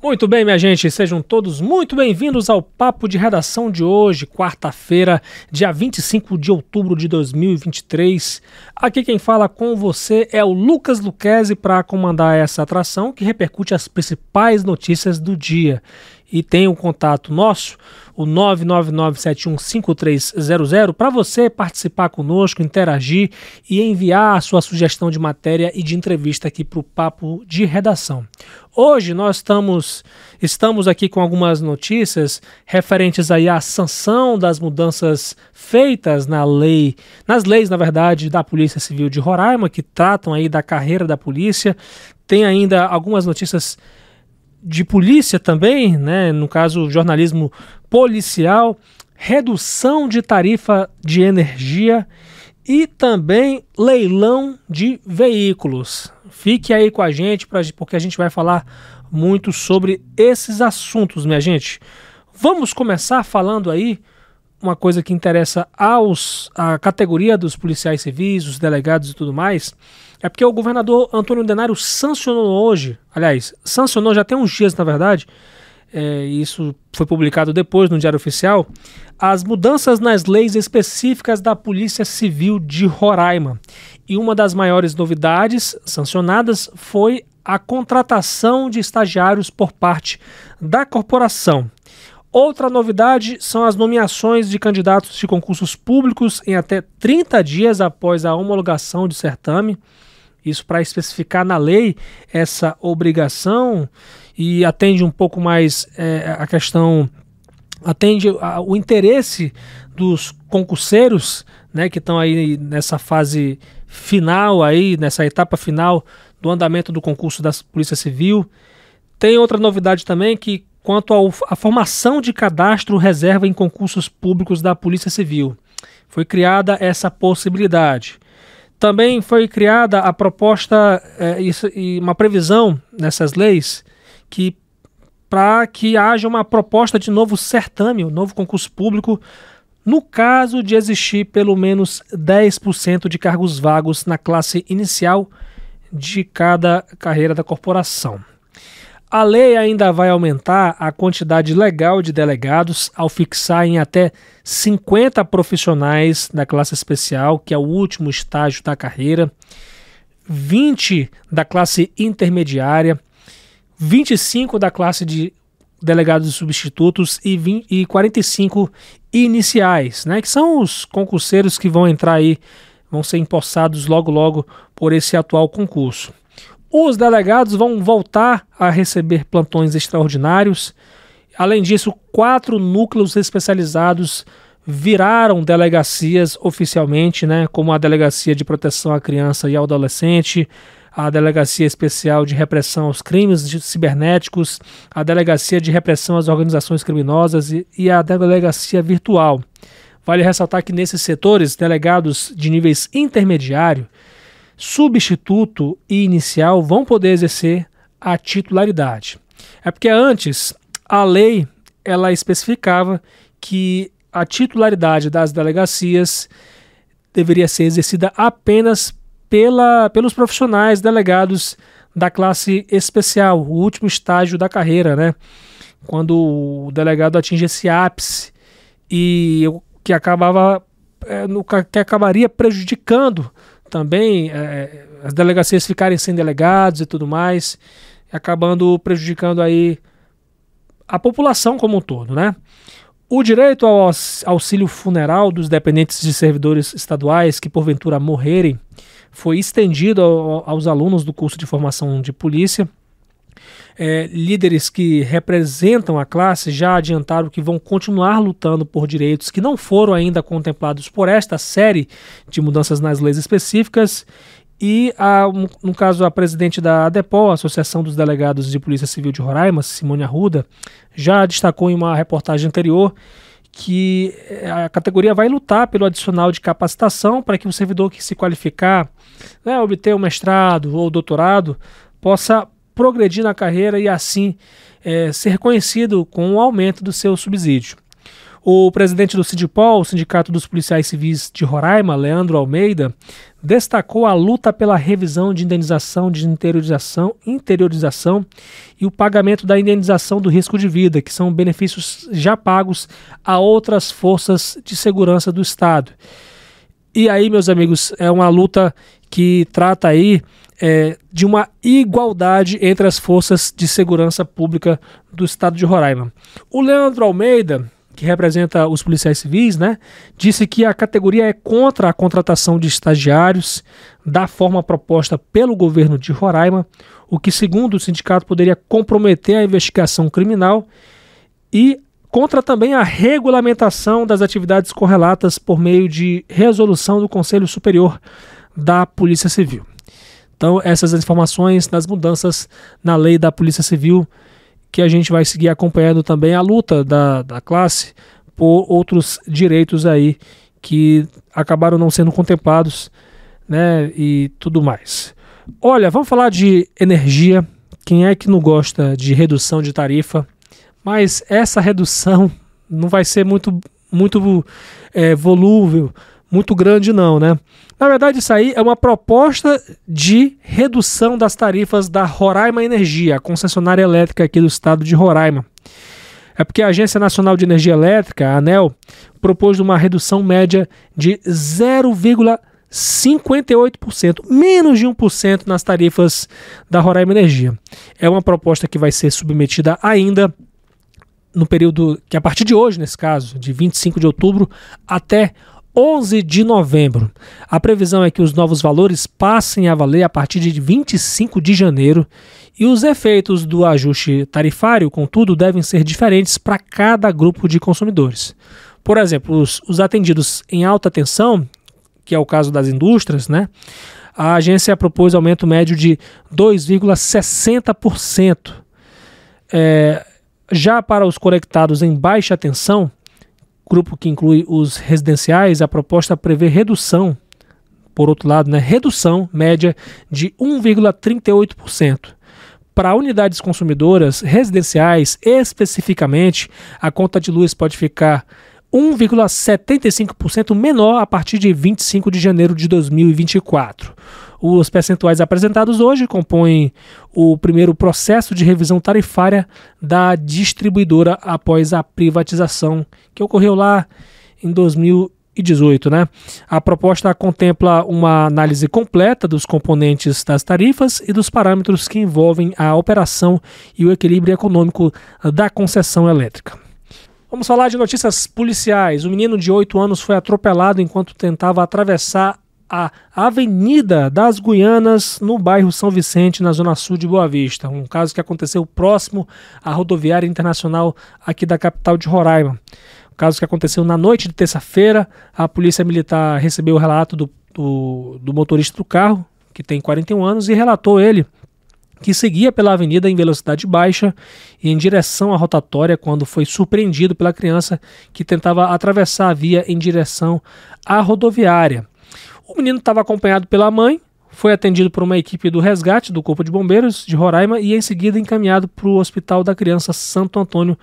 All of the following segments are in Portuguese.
Muito bem, minha gente, sejam todos muito bem-vindos ao Papo de Redação de hoje, quarta-feira, dia 25 de outubro de 2023. Aqui quem fala com você é o Lucas Luquezzi para comandar essa atração que repercute as principais notícias do dia e tem um contato nosso, o 999715300, para você participar conosco, interagir e enviar a sua sugestão de matéria e de entrevista aqui para o Papo de Redação. Hoje nós estamos, estamos aqui com algumas notícias referentes aí à sanção das mudanças feitas na lei, nas leis, na verdade, da Polícia Civil de Roraima, que tratam aí da carreira da polícia. Tem ainda algumas notícias de polícia também, né, no caso jornalismo policial, redução de tarifa de energia e também leilão de veículos. Fique aí com a gente pra, porque a gente vai falar muito sobre esses assuntos, minha gente. Vamos começar falando aí uma coisa que interessa aos a categoria dos policiais civis, os delegados e tudo mais é porque o governador Antônio Denário sancionou hoje, aliás, sancionou já tem uns dias, na verdade, é, isso foi publicado depois no Diário Oficial, as mudanças nas leis específicas da Polícia Civil de Roraima. E uma das maiores novidades sancionadas foi a contratação de estagiários por parte da corporação. Outra novidade são as nomeações de candidatos de concursos públicos em até 30 dias após a homologação de certame isso para especificar na lei essa obrigação e atende um pouco mais é, a questão, atende a, o interesse dos concurseiros, né, que estão aí nessa fase final aí, nessa etapa final do andamento do concurso da Polícia Civil. Tem outra novidade também que quanto à formação de cadastro reserva em concursos públicos da Polícia Civil. Foi criada essa possibilidade. Também foi criada a proposta é, e uma previsão nessas leis que para que haja uma proposta de novo certame, um novo concurso público, no caso de existir pelo menos 10% de cargos vagos na classe inicial de cada carreira da corporação. A lei ainda vai aumentar a quantidade legal de delegados ao fixar em até 50 profissionais da classe especial, que é o último estágio da carreira, 20 da classe intermediária, 25 da classe de delegados substitutos e, 20, e 45 iniciais, né, que são os concurseiros que vão entrar aí, vão ser empossados logo logo por esse atual concurso. Os delegados vão voltar a receber plantões extraordinários. Além disso, quatro núcleos especializados viraram delegacias oficialmente, né, como a Delegacia de Proteção à Criança e ao Adolescente, a Delegacia Especial de Repressão aos Crimes Cibernéticos, a Delegacia de Repressão às Organizações Criminosas e, e a Delegacia Virtual. Vale ressaltar que nesses setores, delegados de níveis intermediário substituto e inicial vão poder exercer a titularidade. É porque antes a lei ela especificava que a titularidade das delegacias deveria ser exercida apenas pela, pelos profissionais delegados da classe especial, o último estágio da carreira, né? Quando o delegado atinge esse ápice e que acabava é, que acabaria prejudicando também é, as delegacias ficarem sem delegados e tudo mais, acabando prejudicando aí a população como um todo, né? O direito ao auxílio funeral dos dependentes de servidores estaduais que porventura morrerem foi estendido aos alunos do curso de formação de polícia é, líderes que representam a classe já adiantaram que vão continuar lutando por direitos que não foram ainda contemplados por esta série de mudanças nas leis específicas. E, a, no caso, a presidente da ADEPOL, Associação dos Delegados de Polícia Civil de Roraima, Simone Arruda, já destacou em uma reportagem anterior que é, a categoria vai lutar pelo adicional de capacitação para que o servidor que se qualificar, né, obter o um mestrado ou doutorado, possa progredir na carreira e assim é, ser reconhecido com o aumento do seu subsídio. O presidente do Sindipol, o Sindicato dos Policiais Civis de Roraima, Leandro Almeida, destacou a luta pela revisão de indenização de interiorização, interiorização e o pagamento da indenização do risco de vida, que são benefícios já pagos a outras forças de segurança do Estado. E aí, meus amigos, é uma luta que trata aí é, de uma igualdade entre as forças de segurança pública do estado de Roraima. O Leandro Almeida, que representa os policiais civis, né, disse que a categoria é contra a contratação de estagiários da forma proposta pelo governo de Roraima, o que, segundo o sindicato, poderia comprometer a investigação criminal e contra também a regulamentação das atividades correlatas por meio de resolução do Conselho Superior da Polícia Civil. Então, essas informações das mudanças na lei da Polícia Civil, que a gente vai seguir acompanhando também a luta da, da classe por outros direitos aí que acabaram não sendo contemplados, né, e tudo mais. Olha, vamos falar de energia. Quem é que não gosta de redução de tarifa? Mas essa redução não vai ser muito, muito é, volúvel, muito grande, não, né? Na verdade, isso aí é uma proposta de redução das tarifas da Roraima Energia, a concessionária elétrica aqui do estado de Roraima. É porque a Agência Nacional de Energia Elétrica, a ANEL, propôs uma redução média de 0,58%, menos de 1% nas tarifas da Roraima Energia. É uma proposta que vai ser submetida ainda no período que a partir de hoje, nesse caso, de 25 de outubro até 11 de novembro. A previsão é que os novos valores passem a valer a partir de 25 de janeiro e os efeitos do ajuste tarifário, contudo, devem ser diferentes para cada grupo de consumidores. Por exemplo, os, os, atendidos em alta tensão, que é o caso das indústrias, né? A agência propôs aumento médio de 2,60%. É, já para os conectados em baixa tensão, grupo que inclui os residenciais, a proposta prevê redução, por outro lado, né, redução média de 1,38%. Para unidades consumidoras residenciais, especificamente, a conta de luz pode ficar 1,75% menor a partir de 25 de janeiro de 2024. Os percentuais apresentados hoje compõem o primeiro processo de revisão tarifária da distribuidora após a privatização, que ocorreu lá em 2018. Né? A proposta contempla uma análise completa dos componentes das tarifas e dos parâmetros que envolvem a operação e o equilíbrio econômico da concessão elétrica. Vamos falar de notícias policiais. Um menino de 8 anos foi atropelado enquanto tentava atravessar a Avenida das Guianas, no bairro São Vicente, na zona sul de Boa Vista. Um caso que aconteceu próximo à rodoviária internacional aqui da capital de Roraima. Caso que aconteceu na noite de terça-feira. A polícia militar recebeu o relato do, do, do motorista do carro, que tem 41 anos, e relatou ele que seguia pela avenida em velocidade baixa e em direção à rotatória quando foi surpreendido pela criança que tentava atravessar a via em direção à rodoviária. O menino estava acompanhado pela mãe, foi atendido por uma equipe do resgate do Corpo de Bombeiros de Roraima e em seguida encaminhado para o Hospital da Criança Santo Antônio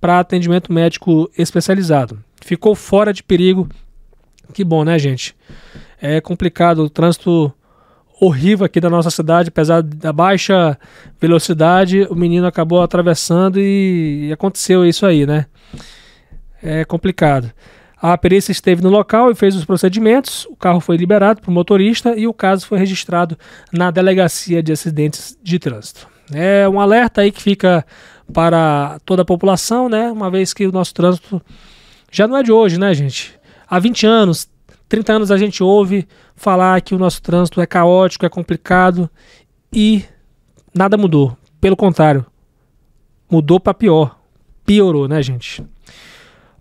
para atendimento médico especializado. Ficou fora de perigo. Que bom, né, gente? É complicado o trânsito horrível aqui da nossa cidade, apesar da baixa velocidade, o menino acabou atravessando e, aconteceu isso aí, né? É complicado. A perícia esteve no local e fez os procedimentos. O carro foi liberado para o motorista e o caso foi registrado na Delegacia de Acidentes de Trânsito. É um alerta aí que fica para toda a população, né? Uma vez que o nosso trânsito já não é de hoje, né, gente? Há 20 anos, 30 anos a gente ouve falar que o nosso trânsito é caótico, é complicado e nada mudou. Pelo contrário, mudou para pior. Piorou, né, gente?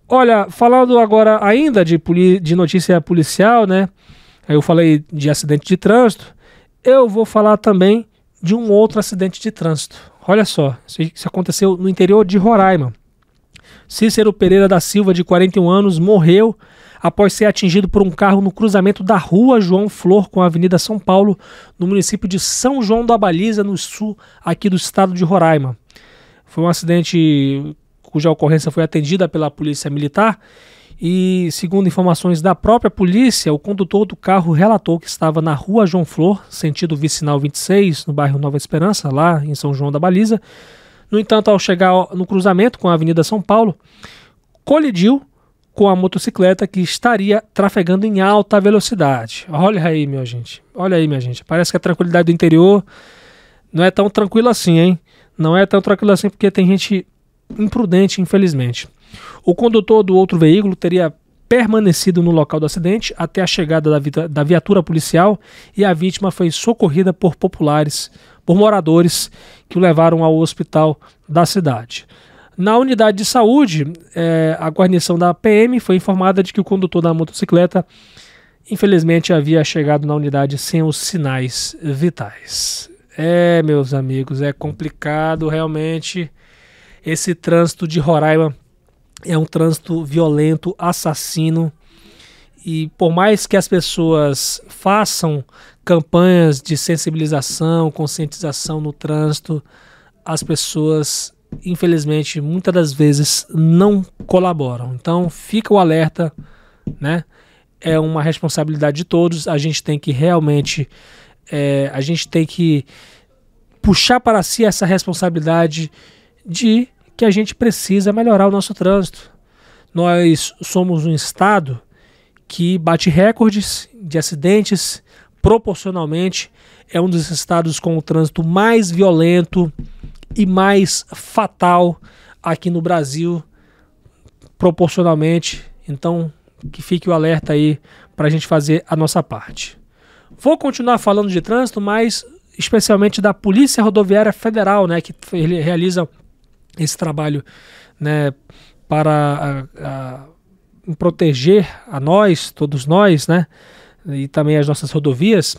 Olha, falando agora ainda de, de notícia policial, né? Eu falei de acidente de trânsito. Eu vou falar também de um outro acidente de trânsito. Olha só, isso aconteceu no interior de Roraima. Cícero Pereira da Silva, de 41 anos, morreu após ser atingido por um carro no cruzamento da rua João Flor com a Avenida São Paulo, no município de São João da Baliza, no sul aqui do estado de Roraima. Foi um acidente cuja ocorrência foi atendida pela Polícia Militar. E, segundo informações da própria polícia, o condutor do carro relatou que estava na rua João Flor, sentido vicinal 26, no bairro Nova Esperança, lá em São João da Baliza. No entanto, ao chegar no cruzamento com a Avenida São Paulo, colidiu com a motocicleta que estaria trafegando em alta velocidade. Olha aí, minha gente. Olha aí, minha gente. Parece que a tranquilidade do interior não é tão tranquila assim, hein? Não é tão tranquila assim porque tem gente imprudente, infelizmente. O condutor do outro veículo teria permanecido no local do acidente até a chegada da, da viatura policial e a vítima foi socorrida por populares, por moradores que o levaram ao hospital da cidade. Na unidade de saúde, é, a guarnição da PM foi informada de que o condutor da motocicleta, infelizmente, havia chegado na unidade sem os sinais vitais. É, meus amigos, é complicado realmente. Esse trânsito de Roraima é um trânsito violento, assassino. E por mais que as pessoas façam campanhas de sensibilização, conscientização no trânsito, as pessoas infelizmente, muitas das vezes não colaboram. Então, fica o alerta, né? É uma responsabilidade de todos. A gente tem que realmente, é, a gente tem que puxar para si essa responsabilidade de que a gente precisa melhorar o nosso trânsito. Nós somos um estado que bate recordes de acidentes proporcionalmente. É um dos estados com o trânsito mais violento, e mais fatal aqui no Brasil, proporcionalmente. Então, que fique o alerta aí para a gente fazer a nossa parte. Vou continuar falando de trânsito, mas especialmente da Polícia Rodoviária Federal, né, que realiza esse trabalho, né, para a, a, proteger a nós, todos nós, né, e também as nossas rodovias.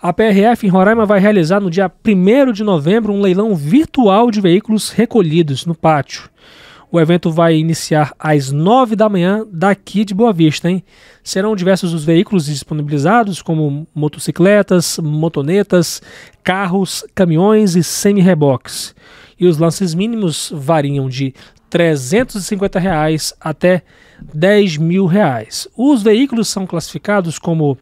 A PRF em Roraima vai realizar no dia 1 de novembro um leilão virtual de veículos recolhidos no pátio. O evento vai iniciar às 9 da manhã daqui de Boa Vista, hein? Serão diversos os veículos disponibilizados, como motocicletas, motonetas, carros, caminhões e semi-reboques. E os lances mínimos variam de 350 reais até 10 mil reais. Os veículos são classificados como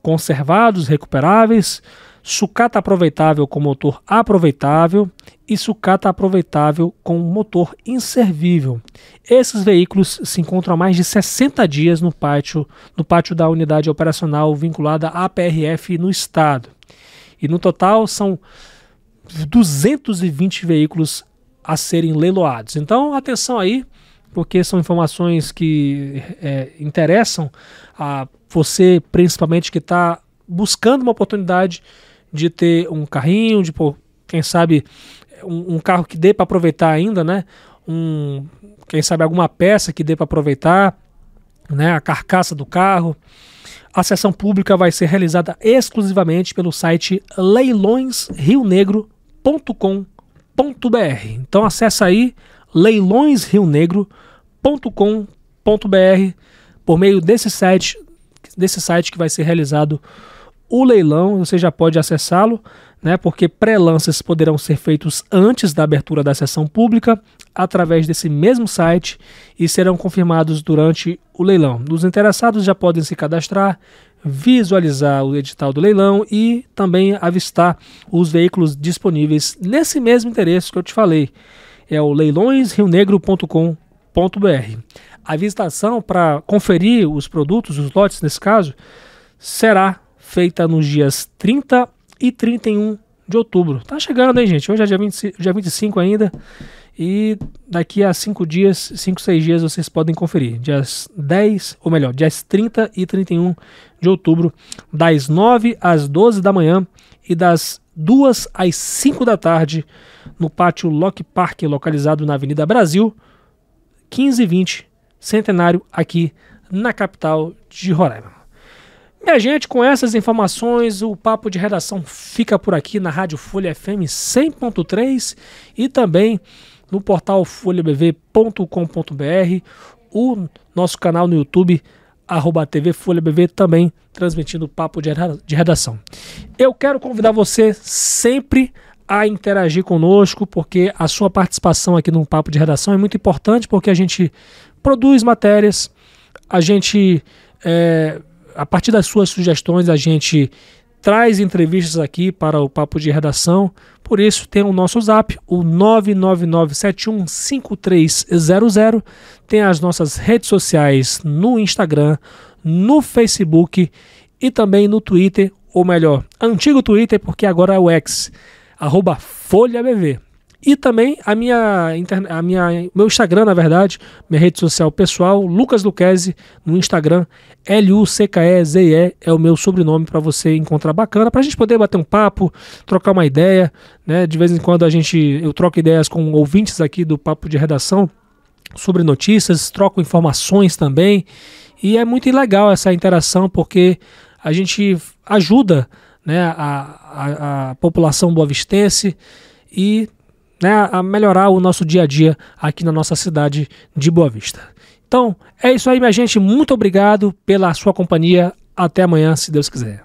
conservados, recuperáveis, sucata aproveitável com motor aproveitável e sucata aproveitável com motor inservível. Esses veículos se encontram há mais de 60 dias no pátio, no pátio da unidade operacional vinculada à PRF no estado. E no total são 220 veículos a serem leiloados. Então, atenção aí, porque são informações que é, interessam a você, principalmente, que está buscando uma oportunidade de ter um carrinho, de, quem sabe, um, um carro que dê para aproveitar ainda, né? Um, quem sabe alguma peça que dê para aproveitar, né? A carcaça do carro. A sessão pública vai ser realizada exclusivamente pelo site leilõesrionegro.com.br. Então acessa aí leilõesrionegro.com.br por meio desse site desse site que vai ser realizado o leilão, você já pode acessá-lo, né, porque pré-lances poderão ser feitos antes da abertura da sessão pública através desse mesmo site e serão confirmados durante o leilão. Os interessados já podem se cadastrar, visualizar o edital do leilão e também avistar os veículos disponíveis nesse mesmo endereço que eu te falei. É o leilõesrionegro.com.br. A visitação para conferir os produtos, os lotes nesse caso, será feita nos dias 30 e 31 de outubro. Tá chegando, hein, gente? Hoje é dia, 20, dia 25 ainda. E daqui a 5 dias, 5, 6 dias vocês podem conferir. Dias 10, ou melhor, dias 30 e 31 de outubro, das 9 às 12 da manhã e das 2 às 5 da tarde, no pátio Lock Park, localizado na Avenida Brasil, 1520 centenário aqui na capital de Roraima. Minha gente, com essas informações, o papo de redação fica por aqui na Rádio Folha FM 100.3 e também no portal folhabv.com.br, o nosso canal no YouTube, arroba TV Folha BV, também transmitindo papo de redação. Eu quero convidar você sempre a interagir conosco, porque a sua participação aqui no Papo de Redação é muito importante, porque a gente produz matérias, a gente, é, a partir das suas sugestões, a gente traz entrevistas aqui para o Papo de Redação. Por isso, tem o nosso zap, o 999715300. Tem as nossas redes sociais no Instagram, no Facebook e também no Twitter, ou melhor, antigo Twitter, porque agora é o X, arroba FolhaBV. E também a minha, a minha, meu Instagram, na verdade, minha rede social pessoal, Lucas Luquezzi, no Instagram, L-U-C-K-E-Z-E, é o meu sobrenome para você encontrar bacana, para a gente poder bater um papo, trocar uma ideia, né? De vez em quando a gente, eu troco ideias com ouvintes aqui do Papo de Redação sobre notícias, troco informações também, e é muito legal essa interação, porque a gente ajuda né, a, a, a população boavistense e né, a melhorar o nosso dia a dia aqui na nossa cidade de Boa Vista. Então, é isso aí, minha gente. Muito obrigado pela sua companhia. Até amanhã, se Deus quiser.